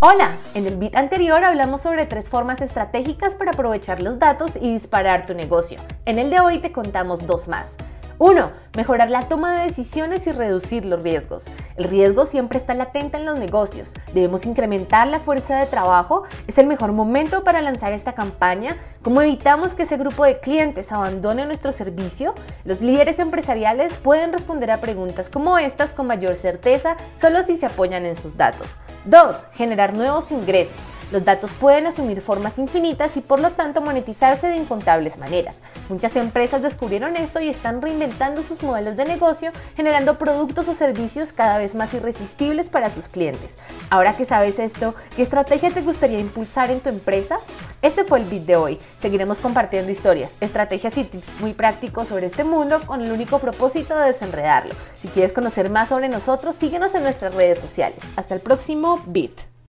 Hola, en el bit anterior hablamos sobre tres formas estratégicas para aprovechar los datos y disparar tu negocio. En el de hoy te contamos dos más. 1. Mejorar la toma de decisiones y reducir los riesgos. El riesgo siempre está latente en los negocios. Debemos incrementar la fuerza de trabajo. Es el mejor momento para lanzar esta campaña. ¿Cómo evitamos que ese grupo de clientes abandone nuestro servicio? Los líderes empresariales pueden responder a preguntas como estas con mayor certeza solo si se apoyan en sus datos. 2. Generar nuevos ingresos. Los datos pueden asumir formas infinitas y por lo tanto monetizarse de incontables maneras. Muchas empresas descubrieron esto y están reinventando sus modelos de negocio, generando productos o servicios cada vez más irresistibles para sus clientes. Ahora que sabes esto, ¿qué estrategia te gustaría impulsar en tu empresa? Este fue el bit de hoy. Seguiremos compartiendo historias, estrategias y tips muy prácticos sobre este mundo con el único propósito de desenredarlo. Si quieres conocer más sobre nosotros, síguenos en nuestras redes sociales. Hasta el próximo bit.